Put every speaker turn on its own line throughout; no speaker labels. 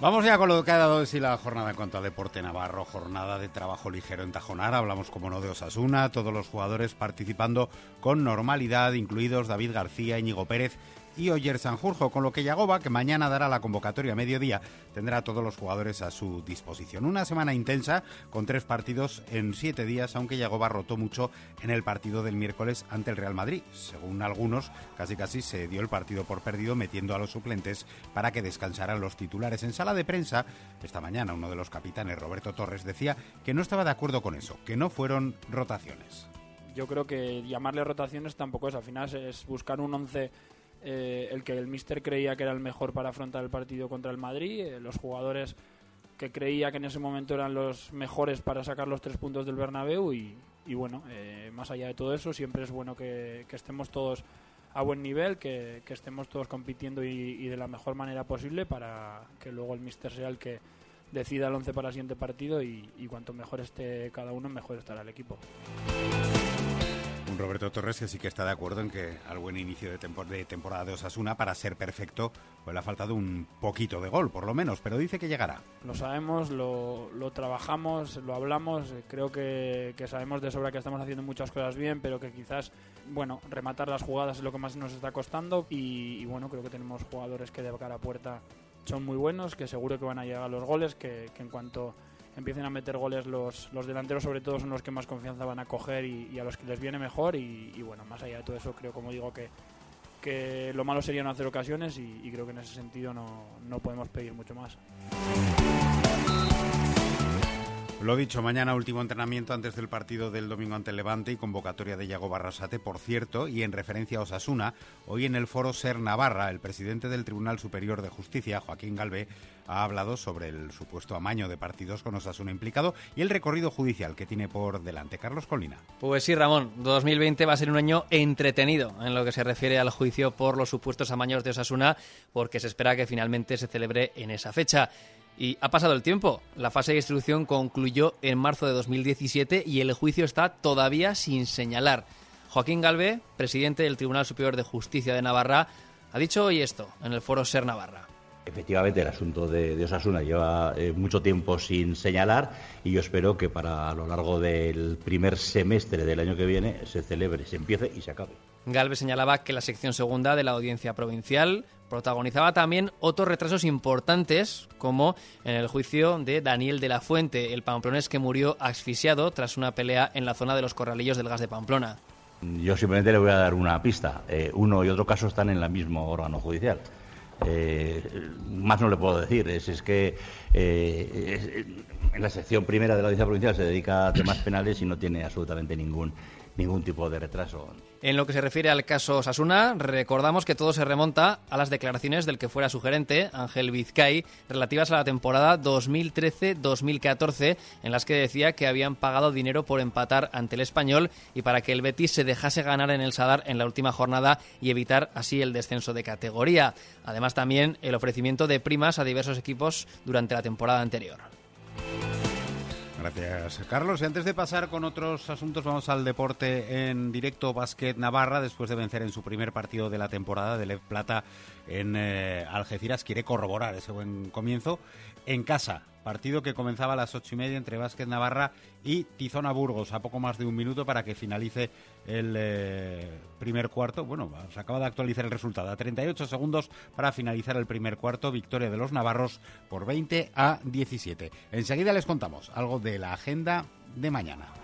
Vamos ya con lo que ha dado de sí la jornada en cuanto a deporte navarro, jornada de trabajo ligero en Tajonar, hablamos como no de Osasuna, todos los jugadores participando con normalidad, incluidos David García, Íñigo Pérez y Oyer Sanjurjo, con lo que Yagoba, que mañana dará la convocatoria a mediodía, tendrá a todos los jugadores a su disposición. Una semana intensa con tres partidos en siete días, aunque Yagoba rotó mucho en el partido del miércoles ante el Real Madrid. Según algunos, casi casi se dio el partido por perdido metiendo a los suplentes para que descansaran los titulares. En sala de prensa, esta mañana uno de los capitanes, Roberto Torres, decía que no estaba de acuerdo con eso, que no fueron rotaciones.
Yo creo que llamarle rotaciones tampoco es, al final es buscar un once eh, el que el Mister creía que era el mejor para afrontar el partido contra el Madrid, eh, los jugadores que creía que en ese momento eran los mejores para sacar los tres puntos del Bernabéu y, bueno, eh, más allá de todo eso, siempre es bueno que, estemos todos a buen nivel, que, estemos todos compitiendo y, de la mejor manera posible para que luego el Mister sea el que decida el once para el siguiente partido y, y cuanto mejor esté cada uno, mejor estará el equipo.
Roberto Torres que sí que está de acuerdo en que al buen inicio de, temporada de Osasuna, para ser perfecto, pues le ha faltado un poquito de gol, por lo menos, pero dice que llegará.
Lo sabemos, lo, trabajamos, lo hablamos, creo que, sabemos de sobra que estamos haciendo muchas cosas bien, pero que quizás, bueno, rematar las jugadas es lo que más nos está costando y, bueno, creo que tenemos jugadores que de cara a puerta son muy buenos, que seguro que van a llegar los goles, que, que en cuanto empiecen a meter goles los, los delanteros sobre todo son los que más confianza van a coger y, a los que les viene mejor y, bueno, más allá de todo eso creo como digo que, que lo malo sería no hacer ocasiones y, y creo que en ese sentido no, no podemos pedir mucho más.
Lo dicho, mañana último entrenamiento antes del partido del domingo ante Levante y convocatoria de Yago Barrasate, por cierto, y en referencia a Osasuna, hoy en el foro Ser Navarra, el presidente del Tribunal Superior de Justicia, Joaquín Galvé, ha hablado sobre el supuesto amaño de partidos con Osasuna implicado y el recorrido judicial que tiene por delante. Carlos Colina.
Pues sí, Ramón, 2020 va a ser un año entretenido en lo que se refiere al juicio por los supuestos amaños de Osasuna, porque se espera que finalmente se celebre en esa fecha. Y ha pasado el tiempo. La fase de instrucción concluyó en marzo de 2017 y el juicio está todavía sin señalar. Joaquín Galvé, presidente del Tribunal Superior de Justicia de Navarra, ha dicho hoy esto en el foro Ser Navarra.
Efectivamente, el asunto de, Osasuna lleva eh, mucho tiempo sin señalar y yo espero que para a lo largo del primer semestre del año que viene se celebre, se empiece y se acabe.
Galve señalaba que la sección segunda de la Audiencia Provincial protagonizaba también otros retrasos importantes, como en el juicio de Daniel de la Fuente, el pamplonés que murió asfixiado tras una pelea en la zona de los corralillos del gas de Pamplona.
Yo simplemente le voy a dar una pista. Eh, uno y otro caso están en el mismo órgano judicial. Eh, más no le puedo decir. Es, es que eh, en la sección primera de la Audiencia Provincial se dedica a temas penales y no tiene absolutamente ningún ningún tipo de retraso.
En lo que se refiere al caso Sasuna, recordamos que todo se remonta a las declaraciones del que fuera su gerente, Ángel Vizcay, relativas a la temporada 2013-2014, en las que decía que habían pagado dinero por empatar ante el español y para que el Betis se dejase ganar en el Sadar en la última jornada y evitar así el descenso de categoría. Además también el ofrecimiento de primas a diversos equipos durante la temporada anterior.
Gracias, Carlos. Y antes de pasar con otros asuntos, vamos al deporte en directo Básquet Navarra. Después de vencer en su primer partido de la temporada de Lev Plata en eh, Algeciras, quiere corroborar ese buen comienzo en casa. Partido que comenzaba a las ocho y media entre Básquet Navarra y Tizona Burgos, a poco más de un minuto para que finalice el eh, primer cuarto. Bueno, se acaba de actualizar el resultado. A 38 segundos para finalizar el primer cuarto. Victoria de los Navarros por 20 a 17. Enseguida les contamos algo de la agenda de mañana.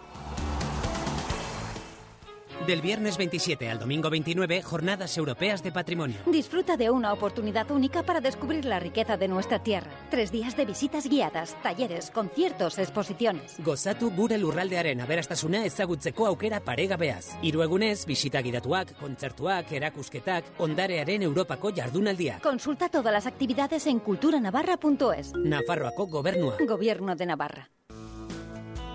Del viernes 27 al domingo 29, Jornadas Europeas de Patrimonio.
Disfruta de una oportunidad única para descubrir la riqueza de nuestra tierra. Tres días de visitas guiadas, talleres, conciertos, exposiciones.
Gozatu gure lurralde arena beraztasuna ezagutzeko aukera paregabeaz. Hiru egunez, bisita gidatuak, kontzertuak, erakusketak, ondarearen Europako jardunaldiak.
Consulta todas las actividades en culturanavarra.es.
Nafarroako gobernua.
Gobierno de Navarra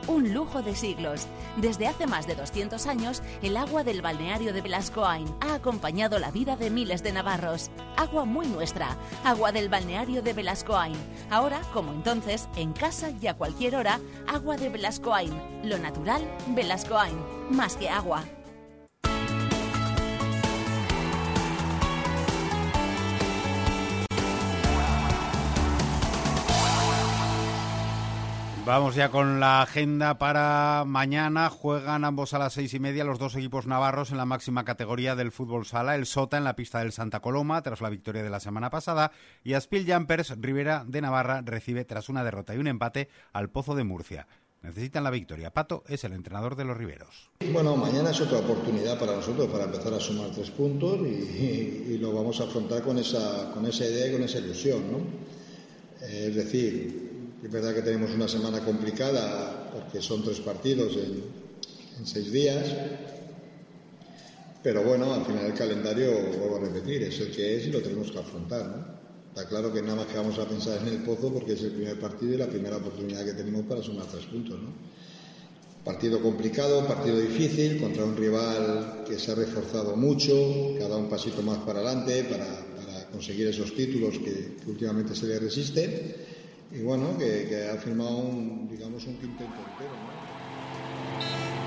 un lujo de siglos. Desde hace más de 200 años, el agua del balneario de Velascoain ha acompañado la vida de miles de navarros. Agua muy nuestra, agua del balneario de Velascoain. Ahora, como entonces, en casa y a cualquier hora, agua de Velascoain. Lo natural, Velascoain. Más que agua.
Vamos ya con la agenda para mañana. Juegan ambos a las seis y media los dos equipos navarros en la máxima categoría del fútbol sala. El Sota en la pista del Santa Coloma tras la victoria de la semana pasada y Aspil Jumpers Rivera de Navarra recibe tras una derrota y un empate al Pozo de Murcia. Necesitan la victoria. Pato es el entrenador de los Riveros.
Bueno, mañana es otra oportunidad para nosotros para empezar a sumar tres puntos y, lo vamos a afrontar con esa, con esa idea y con esa ilusión. ¿no? Es decir, es verdad que tenemos una semana complicada porque son tres partidos en, seis días, pero bueno, al final el calendario, vuelvo a repetir, es el que es y lo tenemos que afrontar. Está claro que nada más que vamos a pensar en el pozo porque es el primer partido y la primera oportunidad que tenemos para sumar tres puntos. Partido complicado, partido difícil, contra un rival que se ha reforzado mucho, que ha dado un pasito más para adelante para, conseguir esos títulos que, que últimamente se le resiste y bueno, que, ha firmado un, digamos, un quinteto entero. ¿no?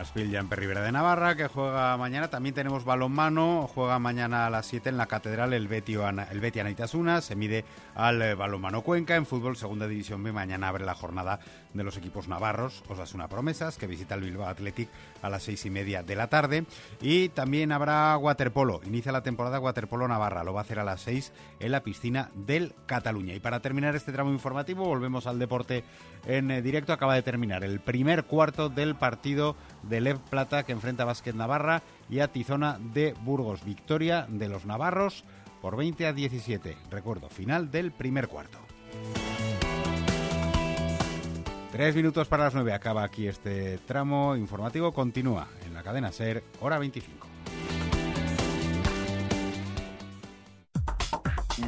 Aspil Rivera de Navarra, que juega mañana. También tenemos balonmano. Juega mañana a las 7 en la Catedral el Betio, el. Se mide al eh, balonmano Cuenca. En fútbol, segunda división B. Mañana abre la jornada de los equipos navarros. Osasuna Promesas, que visita el Bilbao Athletic a las seis y media de la tarde. Y también habrá waterpolo. Inicia la temporada waterpolo Navarra. Lo va a hacer a las 6 en la piscina del Cataluña. Y para terminar este tramo informativo, volvemos al deporte en eh, directo. Acaba de terminar el primer cuarto del partido de Lev Plata que enfrenta a Básquet Navarra y a Tizona de Burgos. Victoria de los navarros por 20 a 17. Recuerdo, final del primer cuarto. Tres minutos para las nueve. Acaba aquí este tramo informativo. Continúa en la cadena Ser, hora 25.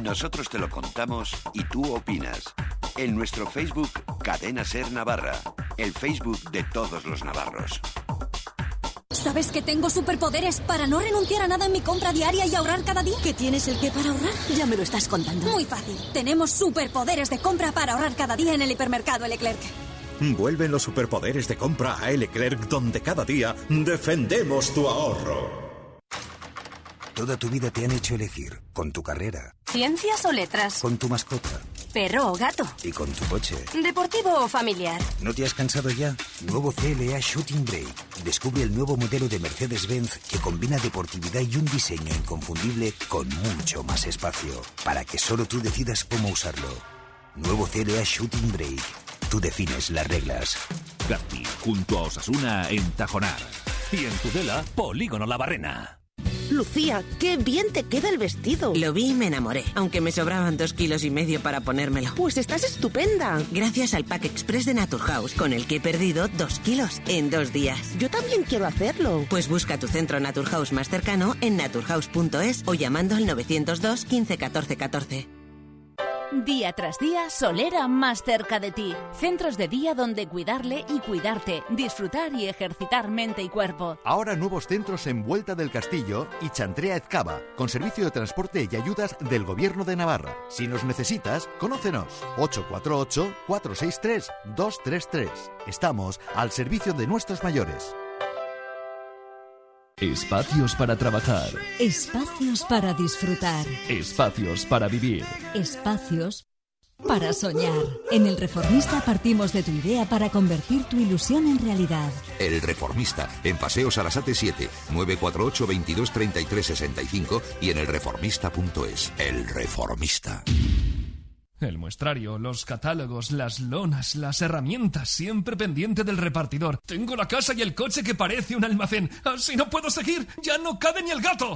Nosotros te lo contamos y tú opinas. En nuestro Facebook, Cadena Ser Navarra, el Facebook de todos los navarros.
¿Sabes que tengo superpoderes para no renunciar a nada en mi compra diaria y ahorrar cada día? ¿Que tienes el qué para ahorrar? Ya me lo estás contando. Muy fácil. Tenemos superpoderes de compra para ahorrar cada día en el hipermercado Leclerc.
Vuelven los superpoderes de compra a Leclerc, donde cada día defendemos tu ahorro.
Toda tu vida te han hecho elegir, con tu carrera.
¿Ciencias o letras?
Con tu mascota.
¿Perro o gato?
Y con tu coche.
¿Deportivo o familiar?
¿No te has cansado ya? Nuevo CLA Shooting Brake. Descubre el nuevo modelo de Mercedes-Benz que combina deportividad y un diseño inconfundible con mucho más espacio, para que solo tú decidas cómo usarlo. Nuevo CLA Shooting Brake. Tú defines las reglas.
Gatti, junto a Osasuna en Tajonar. Y en Tudela, Polígono La Barrena.
Lucía, qué bien te queda el vestido.
Lo vi y me enamoré, aunque me sobraban dos kilos y medio para ponérmelo.
Pues estás estupenda.
Gracias al Pack Express de Naturhaus, con el que he perdido dos kilos en dos días.
Yo también quiero hacerlo.
Pues busca tu centro Naturhaus más cercano en naturhaus.es o llamando al 902 15 14 14.
Día tras día, Solera más cerca de ti. Centros de día donde cuidarle y cuidarte, disfrutar y ejercitar mente y cuerpo.
Ahora nuevos centros en Vuelta del Castillo y Chantrea Ezcaba, con servicio de transporte y ayudas del Gobierno de Navarra. Si nos necesitas, conócenos. 848-463-233. Estamos al servicio de nuestros mayores.
Espacios para trabajar.
Espacios para disfrutar.
Espacios para vivir.
Espacios para soñar. En El Reformista partimos de tu idea para convertir tu ilusión en realidad.
El Reformista, en Paseos Arasate 7, 948 22 33 65 y en elreformista.es. El Reformista.
El muestrario, los catálogos, las lonas, las herramientas, siempre pendiente del repartidor. Tengo la casa y el coche que parece un almacén. Así no puedo seguir. Ya no cabe ni el gato.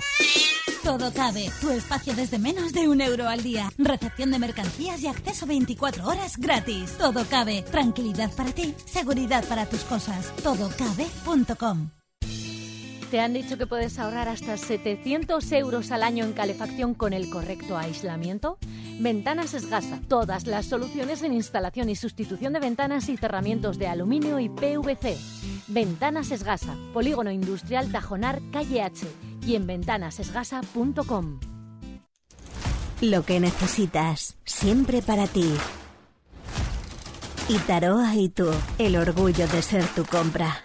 Todo cabe. Tu espacio desde menos de un euro al día. Recepción de mercancías y acceso 24 horas gratis. Todo cabe. Tranquilidad para ti. Seguridad para tus cosas. Todocabe.com.
¿Te han dicho que puedes ahorrar hasta 700 euros al año en calefacción con el correcto aislamiento? Ventanas Esgasa. Todas las soluciones en instalación y sustitución de ventanas y cerramientos de aluminio y PVC. Ventanas Esgasa. Polígono Industrial Tajonar, calle H. Y en ventanasesgasa.com.
Lo que necesitas, siempre para ti. Y Taroa y tú, el orgullo de ser tu compra.